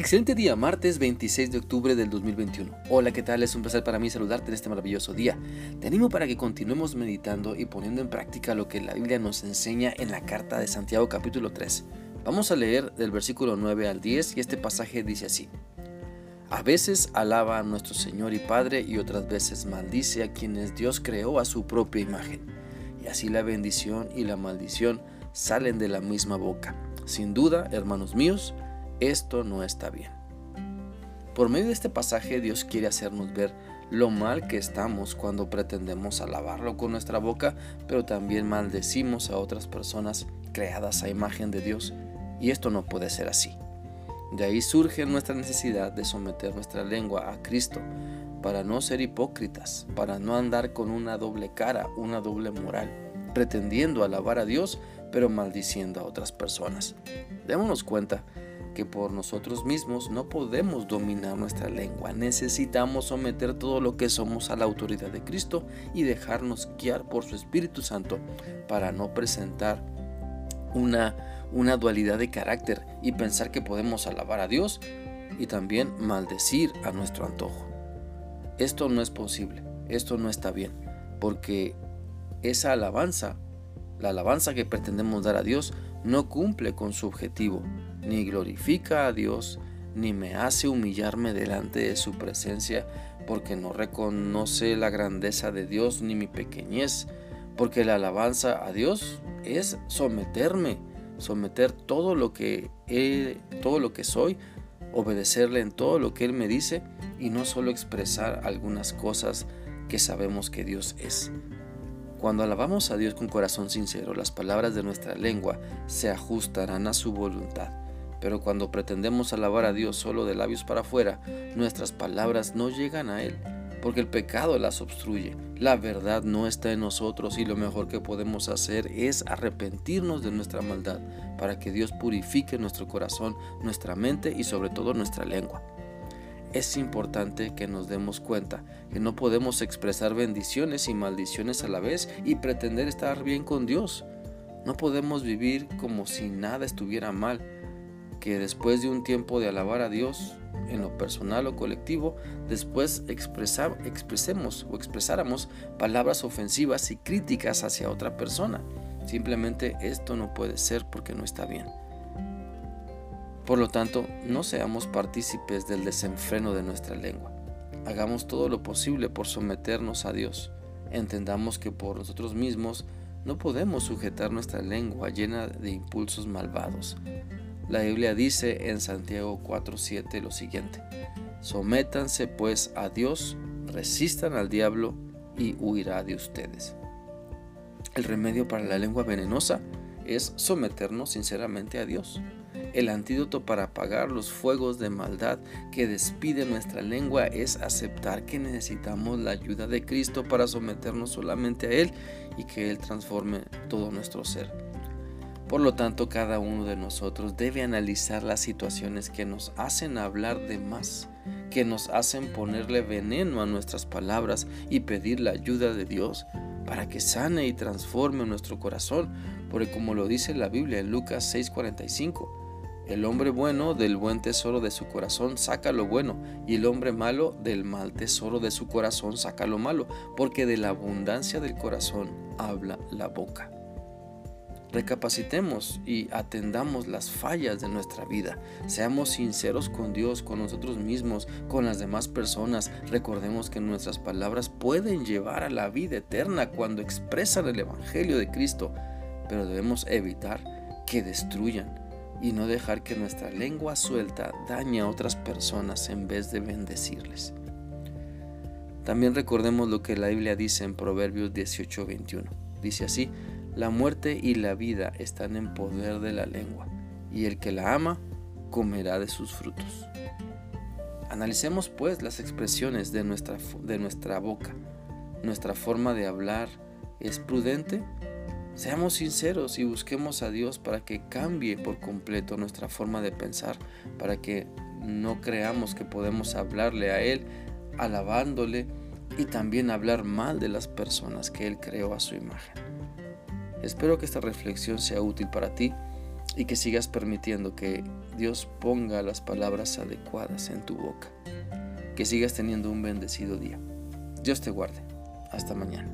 Excelente día, martes 26 de octubre del 2021. Hola, ¿qué tal? Es un placer para mí saludarte en este maravilloso día. Te animo para que continuemos meditando y poniendo en práctica lo que la Biblia nos enseña en la carta de Santiago capítulo 3. Vamos a leer del versículo 9 al 10 y este pasaje dice así. A veces alaba a nuestro Señor y Padre y otras veces maldice a quienes Dios creó a su propia imagen. Y así la bendición y la maldición salen de la misma boca. Sin duda, hermanos míos, esto no está bien. Por medio de este pasaje Dios quiere hacernos ver lo mal que estamos cuando pretendemos alabarlo con nuestra boca, pero también maldecimos a otras personas creadas a imagen de Dios, y esto no puede ser así. De ahí surge nuestra necesidad de someter nuestra lengua a Cristo, para no ser hipócritas, para no andar con una doble cara, una doble moral, pretendiendo alabar a Dios, pero maldiciendo a otras personas. Démonos cuenta que por nosotros mismos no podemos dominar nuestra lengua. Necesitamos someter todo lo que somos a la autoridad de Cristo y dejarnos guiar por su Espíritu Santo para no presentar una, una dualidad de carácter y pensar que podemos alabar a Dios y también maldecir a nuestro antojo. Esto no es posible, esto no está bien, porque esa alabanza, la alabanza que pretendemos dar a Dios, no cumple con su objetivo, ni glorifica a Dios, ni me hace humillarme delante de su presencia, porque no reconoce la grandeza de Dios ni mi pequeñez, porque la alabanza a Dios es someterme, someter todo lo que todo lo que soy, obedecerle en todo lo que él me dice y no solo expresar algunas cosas que sabemos que Dios es. Cuando alabamos a Dios con corazón sincero, las palabras de nuestra lengua se ajustarán a su voluntad. Pero cuando pretendemos alabar a Dios solo de labios para afuera, nuestras palabras no llegan a Él, porque el pecado las obstruye. La verdad no está en nosotros y lo mejor que podemos hacer es arrepentirnos de nuestra maldad para que Dios purifique nuestro corazón, nuestra mente y sobre todo nuestra lengua es importante que nos demos cuenta que no podemos expresar bendiciones y maldiciones a la vez y pretender estar bien con Dios. No podemos vivir como si nada estuviera mal, que después de un tiempo de alabar a Dios, en lo personal o colectivo, después expresar, expresemos o expresáramos palabras ofensivas y críticas hacia otra persona. Simplemente esto no puede ser porque no está bien. Por lo tanto, no seamos partícipes del desenfreno de nuestra lengua. Hagamos todo lo posible por someternos a Dios. Entendamos que por nosotros mismos no podemos sujetar nuestra lengua llena de impulsos malvados. La Biblia dice en Santiago 4:7 lo siguiente: Sométanse pues a Dios, resistan al diablo y huirá de ustedes. El remedio para la lengua venenosa es someternos sinceramente a Dios. El antídoto para apagar los fuegos de maldad que despide nuestra lengua es aceptar que necesitamos la ayuda de Cristo para someternos solamente a Él y que Él transforme todo nuestro ser. Por lo tanto, cada uno de nosotros debe analizar las situaciones que nos hacen hablar de más, que nos hacen ponerle veneno a nuestras palabras y pedir la ayuda de Dios para que sane y transforme nuestro corazón, porque como lo dice la Biblia en Lucas 6:45, el hombre bueno del buen tesoro de su corazón saca lo bueno, y el hombre malo del mal tesoro de su corazón saca lo malo, porque de la abundancia del corazón habla la boca. Recapacitemos y atendamos las fallas de nuestra vida. Seamos sinceros con Dios, con nosotros mismos, con las demás personas. Recordemos que nuestras palabras pueden llevar a la vida eterna cuando expresan el Evangelio de Cristo, pero debemos evitar que destruyan y no dejar que nuestra lengua suelta dañe a otras personas en vez de bendecirles. También recordemos lo que la Biblia dice en Proverbios 18:21. Dice así, la muerte y la vida están en poder de la lengua, y el que la ama comerá de sus frutos. Analicemos pues las expresiones de nuestra, de nuestra boca. ¿Nuestra forma de hablar es prudente Seamos sinceros y busquemos a Dios para que cambie por completo nuestra forma de pensar, para que no creamos que podemos hablarle a Él alabándole y también hablar mal de las personas que Él creó a su imagen. Espero que esta reflexión sea útil para ti y que sigas permitiendo que Dios ponga las palabras adecuadas en tu boca. Que sigas teniendo un bendecido día. Dios te guarde. Hasta mañana.